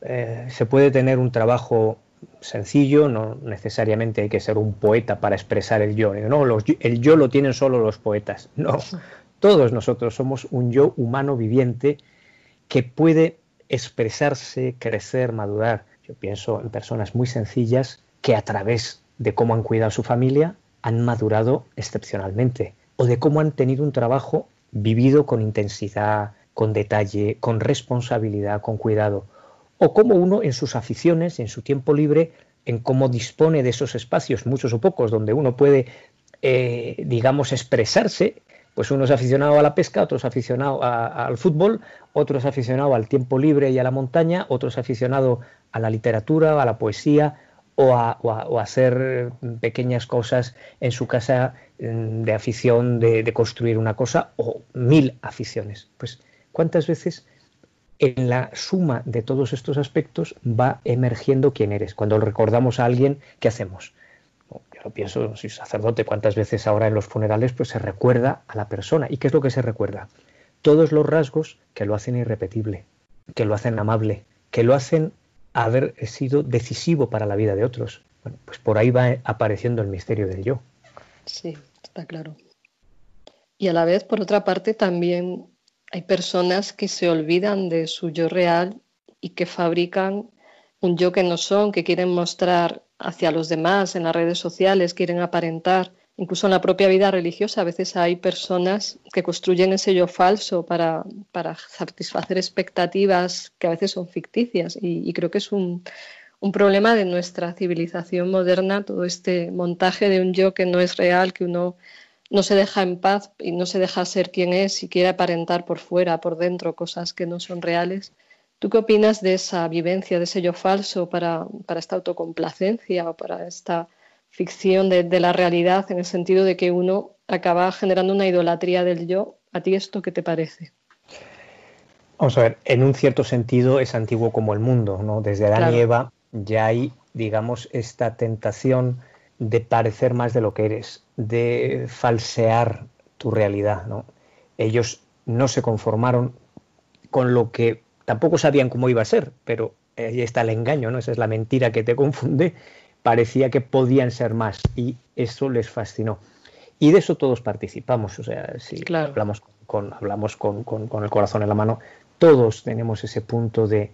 Eh, se puede tener un trabajo sencillo, no necesariamente hay que ser un poeta para expresar el yo. No, el yo lo tienen solo los poetas. No, todos nosotros somos un yo humano viviente que puede expresarse, crecer, madurar. Yo pienso en personas muy sencillas que a través de cómo han cuidado a su familia han madurado excepcionalmente o de cómo han tenido un trabajo vivido con intensidad, con detalle, con responsabilidad, con cuidado, o cómo uno en sus aficiones, en su tiempo libre, en cómo dispone de esos espacios, muchos o pocos, donde uno puede, eh, digamos, expresarse, pues uno es aficionado a la pesca, otro es aficionado al fútbol, otro es aficionado al tiempo libre y a la montaña, otro es aficionado a la literatura, a la poesía, o a, hacer pequeñas cosas en su casa mm, de afición de, construir una cosa o mil aficiones. Pues cuántas veces en la suma de todos estos aspectos va emergiendo quién eres. Cuando recordamos a alguien, ¿qué hacemos? Lo pienso, soy sacerdote, cuántas veces ahora en los funerales pues se recuerda a la persona. ¿Y qué es lo que se recuerda? Todos los rasgos que lo hacen irrepetible, que lo hacen amable, que lo hacen haber sido decisivo para la vida de otros. Pues por ahí va apareciendo el misterio del yo. Sí, está claro. Y a la vez, por otra parte, también hay personas que se olvidan de su yo real y que fabrican un yo que no son, que quieren mostrar hacia los demás en las redes sociales, quieren aparentar incluso en la propia vida religiosa, a veces hay personas que construyen ese yo falso para, satisfacer expectativas que a veces son ficticias. Y, creo que es un, problema de nuestra civilización moderna, todo este montaje de un yo que no es real, que uno no se deja en paz y no se deja ser quien es y quiere aparentar por fuera, por dentro, cosas que no son reales. ¿Tú qué opinas de esa vivencia, de ese yo falso para, para esta autocomplacencia o para esta ficción de, la realidad en el sentido de que uno acaba generando una idolatría del yo. ¿A ti esto qué te parece? Vamos a ver, en un cierto sentido es antiguo como el mundo, ¿no? Desde Adán y Eva ya hay, digamos, esta tentación de parecer más de lo que eres, de falsear tu realidad, ¿no? Ellos no se conformaron con lo que tampoco sabían cómo iba a ser, pero ahí está el engaño, ¿no? Esa es la mentira que te confunde parecía que podían ser más y eso les fascinó. Y de eso todos participamos, o sea, si hablamos, con, hablamos con, el corazón en la mano, todos tenemos ese punto de,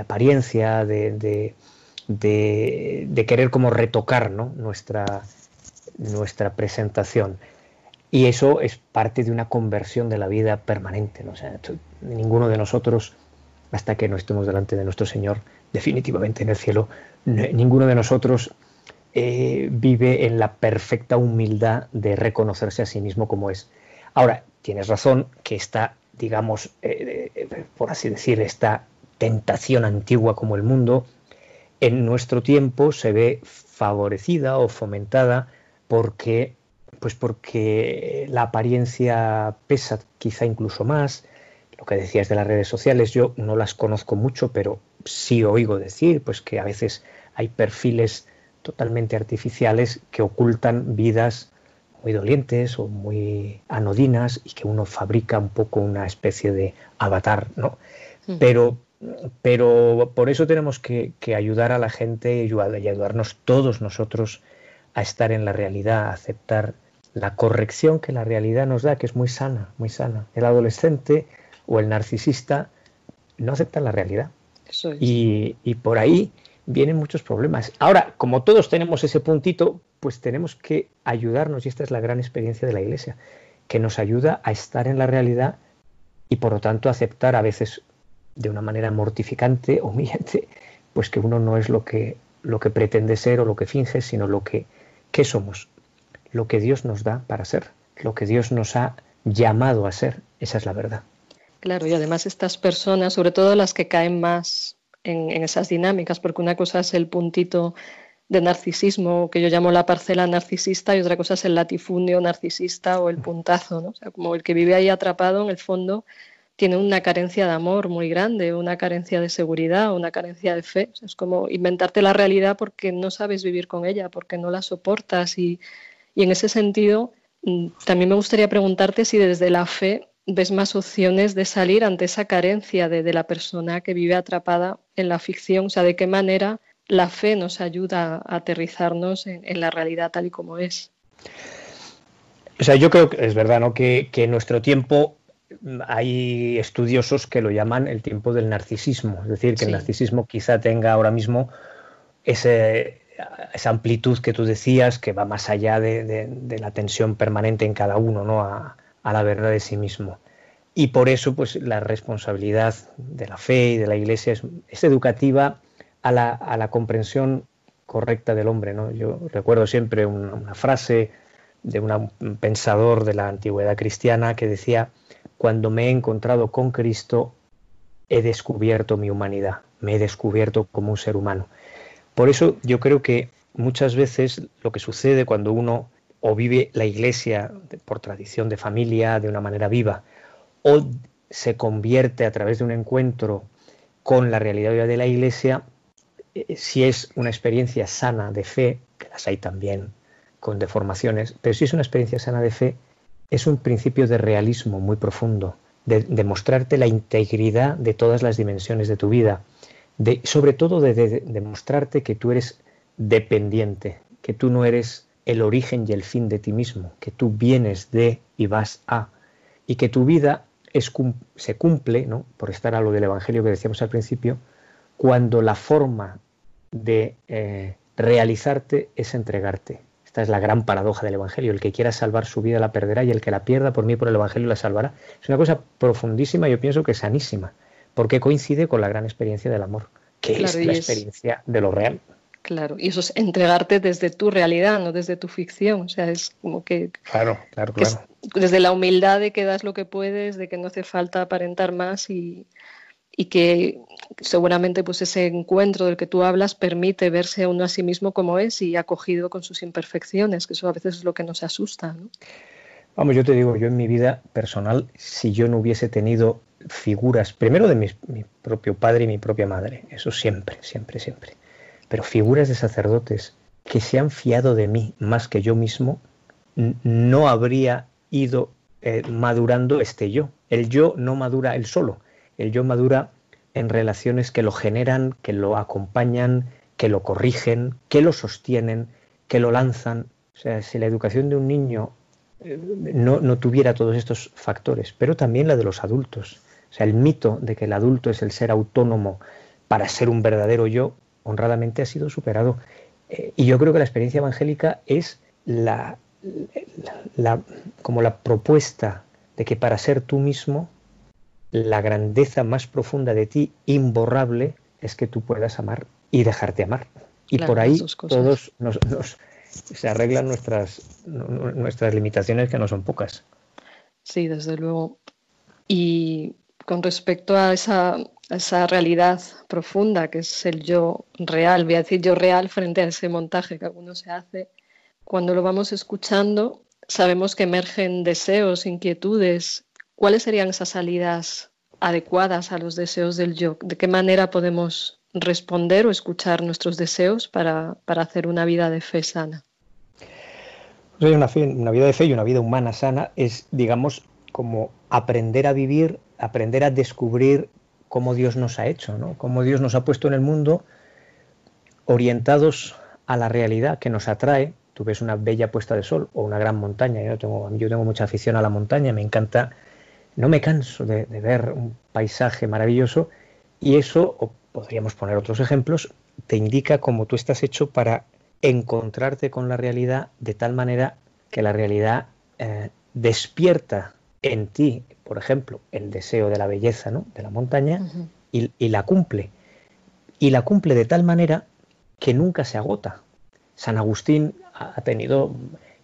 apariencia, de, querer como retocar nuestra, nuestra presentación. Y eso es parte de una conversión de la vida permanente. ¿no? O sea, ninguno de nosotros, hasta que no estemos delante de nuestro Señor, definitivamente en el cielo, ninguno de nosotros eh, vive en la perfecta humildad de reconocerse a sí mismo como es. Ahora, tienes razón que esta, digamos, eh, eh, por así decir, esta tentación antigua como el mundo, en nuestro tiempo se ve favorecida o fomentada porque pues porque la apariencia pesa quizá incluso más. Lo que decías de las redes sociales, yo no las conozco mucho, pero sí oigo decir pues que a veces hay perfiles totalmente artificiales que ocultan vidas muy dolientes o muy anodinas y que uno fabrica un poco una especie de avatar, ¿no? Pero, pero por eso tenemos que, ayudar a la gente y ayudarnos todos nosotros a estar en la realidad, a aceptar la corrección que la realidad nos da, que es muy sana, muy sana. El adolescente o el narcisista no aceptan la realidad. y, y, por ahí vienen muchos problemas. Ahora, como todos tenemos ese puntito, pues tenemos que ayudarnos, y esta es la gran experiencia de la Iglesia, que nos ayuda a estar en la realidad y por lo tanto aceptar a veces de una manera mortificante, [LAUGHS] humillante, pues que uno no es lo que, lo que pretende ser o lo que finge, sino lo que, que somos, lo que Dios nos da para ser, lo que Dios nos ha llamado a ser, esa es la verdad. Claro, y además estas personas, sobre todo las que caen más en, esas dinámicas, porque una cosa es el puntito de narcisismo que yo llamo la parcela narcisista y otra cosa es el latifundio narcisista o el puntazo, ¿no? O sea, como el que vive ahí atrapado en el fondo tiene una carencia de amor muy grande, una carencia de seguridad, una carencia de fe. es como inventarte la realidad porque no sabes vivir con ella, porque no la soportas y, y en ese sentido mm, también me gustaría preguntarte si desde la fe ves más opciones de salir ante esa carencia de, la persona que vive atrapada en la ficción, o sea, de qué manera la fe nos ayuda a aterrizarnos en, la realidad tal y como es. O sea, yo creo que es verdad, ¿no? Que, en nuestro tiempo hay estudiosos que lo llaman el tiempo del narcisismo, es decir, que el narcisismo quizá tenga ahora mismo ese, esa amplitud que tú decías, que va más allá de, la tensión permanente en cada uno, ¿no? A, la verdad de sí mismo. Y por eso, pues, la responsabilidad de la fe y de la Iglesia es, educativa a la, comprensión correcta del hombre, ¿no? Yo recuerdo siempre una frase de un pensador de la antigüedad cristiana que decía, cuando me he encontrado con Cristo, he descubierto mi humanidad, me he descubierto como un ser humano. Por eso yo creo que muchas veces lo que sucede cuando uno o vive la iglesia por tradición de familia de una manera viva, o se convierte a través de un encuentro con la realidad de la iglesia, eh, si es una experiencia sana de fe, que las hay también con deformaciones, pero si es una experiencia sana de fe, es un principio de realismo muy profundo, de, de mostrarte la integridad de todas las dimensiones de tu vida, de, sobre todo de, demostrarte que tú eres dependiente, que tú no eres el origen y el fin de ti mismo, que tú vienes de y vas a, y que tu vida es, se cumple, ¿no? por estar a lo del Evangelio que decíamos al principio, cuando la forma de eh, realizarte es entregarte. Esta es la gran paradoja del Evangelio. El que quiera salvar su vida la perderá y el que la pierda por mí por el Evangelio la salvará. Es una cosa profundísima, yo pienso que sanísima porque coincide con la gran experiencia del amor, que es la experiencia de lo real. Claro, y eso es entregarte desde tu realidad, no desde tu ficción. O sea, es como que. Claro, claro, claro. desde la humildad de que das lo que puedes, de que no hace falta aparentar más y, y que seguramente pues ese encuentro del que tú hablas permite verse a uno a sí mismo como es y acogido con sus imperfecciones, que eso a veces es lo que nos asusta. ¿no? Vamos, yo te digo, yo en mi vida personal, si yo no hubiese tenido figuras, primero de mi, propio padre y mi propia madre, eso siempre, siempre, siempre, pero figuras de sacerdotes que se han fiado de mí más que yo mismo, no habría ido eh, madurando este yo. El yo no madura él solo, el yo madura en relaciones que lo generan, que lo acompañan, que lo corrigen, que lo sostienen, que lo lanzan. O sea, si la educación de un niño eh, no, no, tuviera todos estos factores, pero también la de los adultos. O sea, el mito de que el adulto es el ser autónomo para ser un verdadero yo, honradamente ha sido superado. Eh, y yo creo que la experiencia evangélica es la, como la propuesta de que para ser tú mismo, la grandeza más profunda de ti, imborrable, es que tú puedas amar y dejarte amar. Y por ahí todos nos, se arreglan nuestras, nuestras limitaciones, que no son pocas. Sí, desde luego. Y con respecto a esa, esa, realidad profunda que es el yo real, voy a decir yo real frente a ese montaje que alguno se hace, cuando lo vamos escuchando sabemos que emergen deseos, inquietudes. ¿Cuáles serían esas salidas adecuadas a los deseos del yo? ¿De qué manera podemos responder o escuchar nuestros deseos para, para hacer una vida de fe sana? Una, una vida de fe y una vida humana sana es, digamos, como aprender a vivir aprender a descubrir cómo Dios nos ha hecho, ¿no? cómo Dios nos ha puesto en el mundo orientados a la realidad que nos atrae. Tú ves una bella puesta de sol o una gran montaña. Yo tengo, yo tengo mucha afición a la montaña, me encanta, no me canso de, ver un paisaje maravilloso y eso, o podríamos poner otros ejemplos, te indica cómo tú estás hecho para encontrarte con la realidad de tal manera que la realidad eh, despierta en ti, por ejemplo, el deseo de la belleza ¿no? de la montaña y, la cumple. Y la cumple de tal manera que nunca se agota. San Agustín ha tenido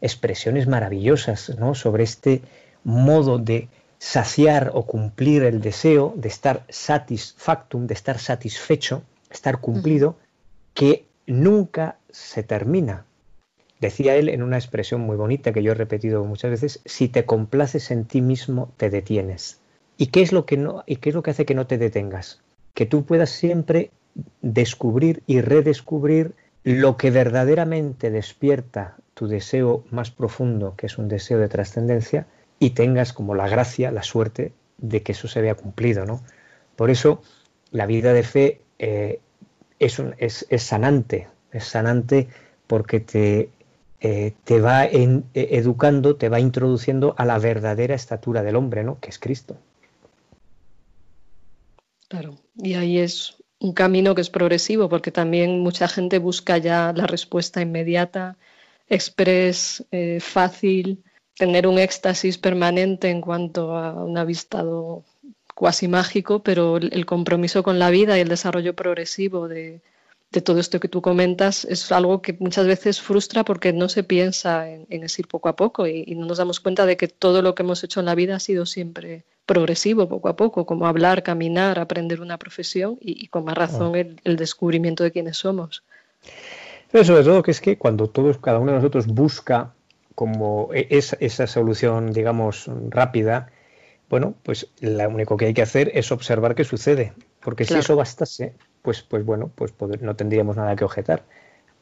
expresiones maravillosas ¿no? sobre este modo de saciar o cumplir el deseo, de estar satisfactum, de estar satisfecho, estar cumplido, que nunca se termina. Decía él en una expresión muy bonita que yo he repetido muchas veces, si te complaces en ti mismo, te detienes. ¿Y qué es lo que, no, y qué es lo que hace que no te detengas? Que tú puedas siempre descubrir y redescubrir lo que verdaderamente despierta tu deseo más profundo, que es un deseo de trascendencia, y tengas como la gracia, la suerte de que eso se vea cumplido. ¿no? Por eso la vida de fe eh, es, es sanante, es sanante porque te eh, te va eh, educando, te va introduciendo a la verdadera estatura del hombre, ¿no? Que es Cristo. Claro, y ahí es un camino que es progresivo, porque también mucha gente busca ya la respuesta inmediata, express, eh, fácil, tener un éxtasis permanente en cuanto a un avistado cuasi mágico, pero el compromiso con la vida y el desarrollo progresivo de, de todo esto que tú comentas es algo que muchas veces frustra porque no se piensa en, en ir poco a poco y, no nos damos cuenta de que todo lo que hemos hecho en la vida ha sido siempre progresivo, poco a poco, como hablar, caminar, aprender una profesión y, con más razón el, descubrimiento de quiénes somos. Pero sobre todo que es que cuando todos, cada uno de nosotros busca como e, esa, esa solución, digamos, rápida, bueno, pues lo único que hay que hacer es observar qué sucede. Porque si eso bastase, pues, pues bueno, pues no tendríamos nada que objetar.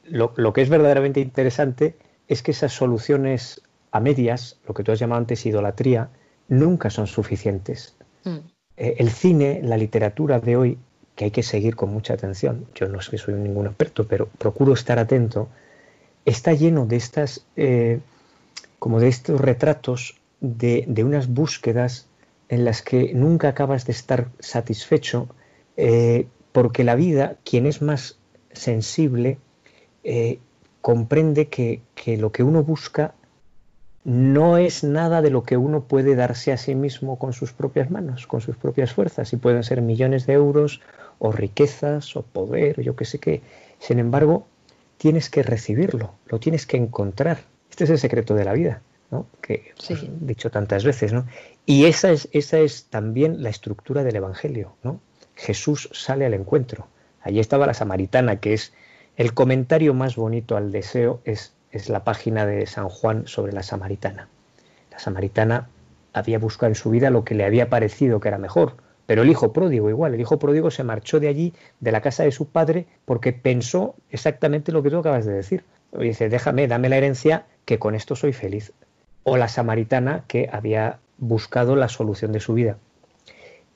Lo, que es verdaderamente interesante es que esas soluciones a medias, lo que tú has llamado antes idolatría, nunca son suficientes. Mm. Eh, el cine, la literatura de hoy, que hay que seguir con mucha atención, yo no que soy ningún experto, pero procuro estar atento, está lleno de estas, eh, como de estos retratos de, de, unas búsquedas en las que nunca acabas de estar satisfecho, eh, porque la vida, quien es más sensible, eh, comprende que, lo que uno busca no es nada de lo que uno puede darse a sí mismo con sus propias manos, con sus propias fuerzas, y pueden ser millones de euros o riquezas o poder, o yo qué sé qué. Sin embargo, tienes que recibirlo, lo tienes que encontrar. Este es el secreto de la vida, ¿no? que he dicho tantas veces. ¿no? Y esa es, esa es también la estructura del Evangelio. ¿no? Jesús sale al encuentro. Allí estaba la samaritana, que es el comentario más bonito al deseo, es, la página de San Juan sobre la samaritana. La samaritana había buscado en su vida lo que le había parecido que era mejor, pero el hijo pródigo igual, el hijo pródigo se marchó de allí, de la casa de su padre, porque pensó exactamente lo que tú acabas de decir. Dice, déjame, dame la herencia, que con esto soy feliz. O la samaritana que había buscado la solución de su vida.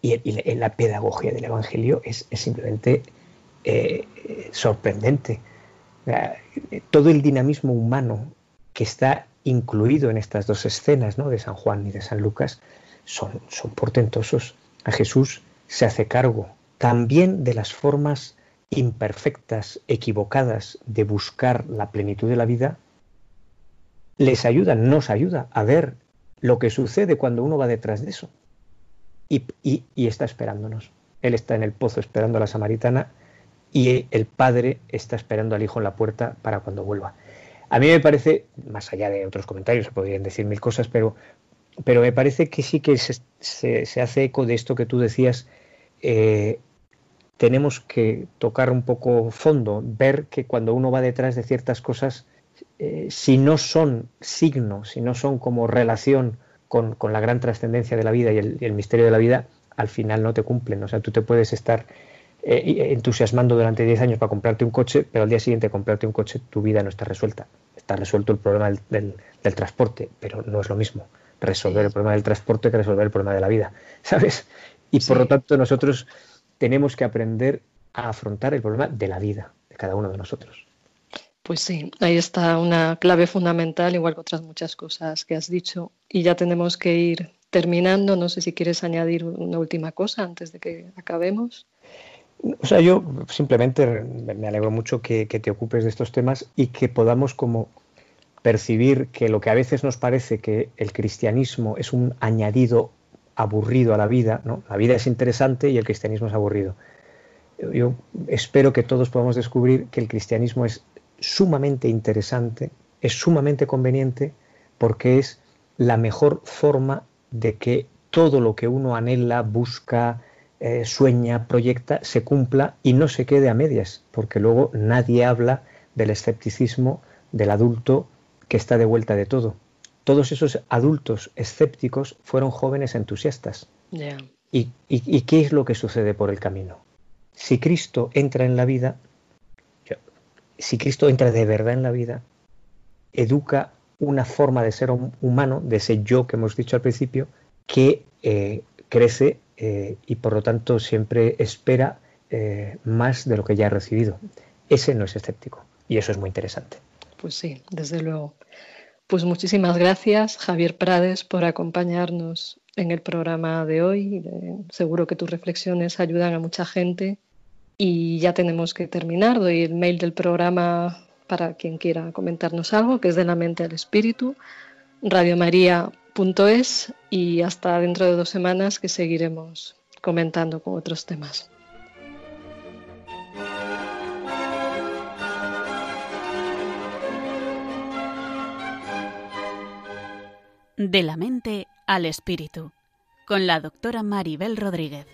Y, la pedagogía del Evangelio es, simplemente eh, sorprendente. Todo el dinamismo humano que está incluido en estas dos escenas de San Juan y de San Lucas son, son portentosos. A Jesús se hace cargo también de las formas imperfectas, equivocadas de buscar la plenitud de la vida, les ayuda, nos ayuda a ver lo que sucede cuando uno va detrás de eso y, está esperándonos. Él está en el pozo esperando a la samaritana y el padre está esperando al hijo en la puerta para cuando vuelva. A mí me parece, más allá de otros comentarios, se podrían decir mil cosas, pero, pero me parece que sí que se, hace eco de esto que tú decías. Eh, tenemos que tocar un poco fondo, ver que cuando uno va detrás de ciertas cosas, eh, si no son signos, si no son como relación con, la gran trascendencia de la vida y el, misterio de la vida, al final no te cumplen. O sea, tú te puedes estar eh, entusiasmando durante 10 años para comprarte un coche, pero al día siguiente comprarte un coche, tu vida no está resuelta. Está resuelto el problema del, transporte, pero no es lo mismo resolver el problema del transporte que resolver el problema de la vida, [LAUGHS] ¿sabes? Y por lo tanto nosotros tenemos que aprender a afrontar el problema de la vida de cada uno de nosotros. Pues sí, ahí está una clave fundamental, igual que otras muchas cosas que has dicho. Y ya tenemos que ir terminando. No sé si quieres añadir una última cosa antes de que acabemos. O sea, yo simplemente me alegro mucho que, te ocupes de estos temas y que podamos como percibir que lo que a veces nos parece que el cristianismo es un añadido aburrido a la vida, ¿no? La vida es interesante y el cristianismo es aburrido. Yo espero que todos podamos descubrir que el cristianismo es sumamente interesante, es sumamente conveniente porque es la mejor forma de que todo lo que uno anhela, busca, eh, sueña, proyecta, se cumpla y no se quede a medias, porque luego nadie habla del escepticismo del adulto que está de vuelta de todo. Todos esos adultos escépticos fueron jóvenes entusiastas. ¿Y, ¿Y qué es lo que sucede por el camino? Si Cristo entra en la vida, si Cristo entra de verdad en la vida, educa una forma de ser humano, de ese yo que hemos dicho al principio, que eh, crece eh, y por lo tanto siempre espera eh, más de lo que ya ha recibido. Ese no es escéptico y eso es muy interesante. Pues sí, desde luego. Pues muchísimas gracias, Javier Prades, por acompañarnos en el programa de hoy. Seguro que tus reflexiones ayudan a mucha gente. Y ya tenemos que terminar. Doy el mail del programa para quien quiera comentarnos algo, que es de la mente al espíritu, radiomaria.es y hasta dentro de dos semanas que seguiremos comentando con otros temas. De la mente al espíritu, con la doctora Maribel Rodríguez.